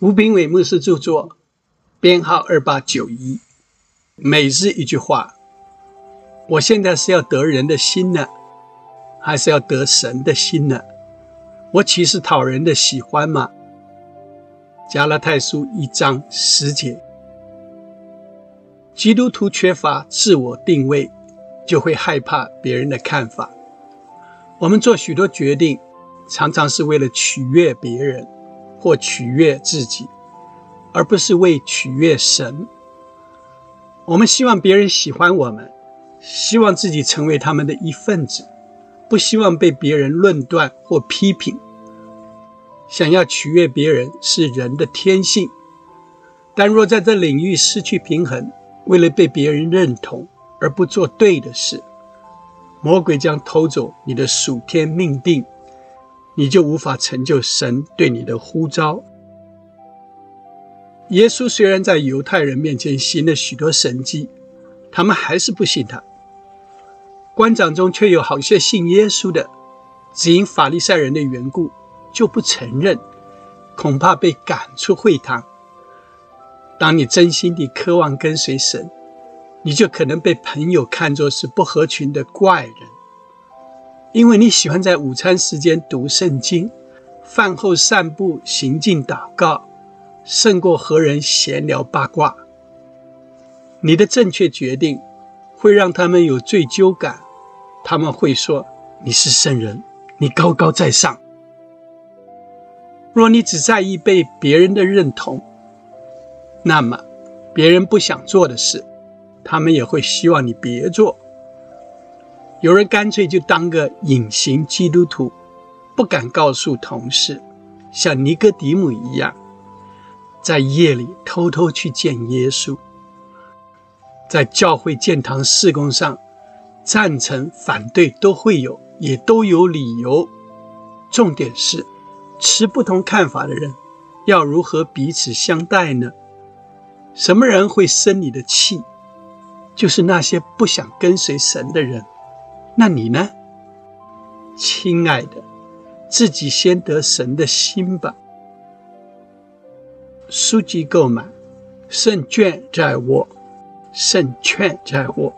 吴炳伟牧师著作，编号二八九一。每日一句话：我现在是要得人的心呢，还是要得神的心呢？我岂是讨人的喜欢吗？加拉太书一章十节。基督徒缺乏自我定位，就会害怕别人的看法。我们做许多决定，常常是为了取悦别人。或取悦自己，而不是为取悦神。我们希望别人喜欢我们，希望自己成为他们的一份子，不希望被别人论断或批评。想要取悦别人是人的天性，但若在这领域失去平衡，为了被别人认同而不做对的事，魔鬼将偷走你的属天命定。你就无法成就神对你的呼召。耶稣虽然在犹太人面前行了许多神迹，他们还是不信他。官长中却有好些信耶稣的，只因法利赛人的缘故，就不承认，恐怕被赶出会堂。当你真心地渴望跟随神，你就可能被朋友看作是不合群的怪人。因为你喜欢在午餐时间读圣经，饭后散步、行进祷告，胜过和人闲聊八卦。你的正确决定会让他们有罪疚感，他们会说你是圣人，你高高在上。若你只在意被别人的认同，那么别人不想做的事，他们也会希望你别做。有人干脆就当个隐形基督徒，不敢告诉同事，像尼哥底母一样，在夜里偷偷去见耶稣。在教会建堂事工上，赞成反对都会有，也都有理由。重点是，持不同看法的人要如何彼此相待呢？什么人会生你的气？就是那些不想跟随神的人。那你呢，亲爱的，自己先得神的心吧。书籍购买，胜券在握，胜券在握。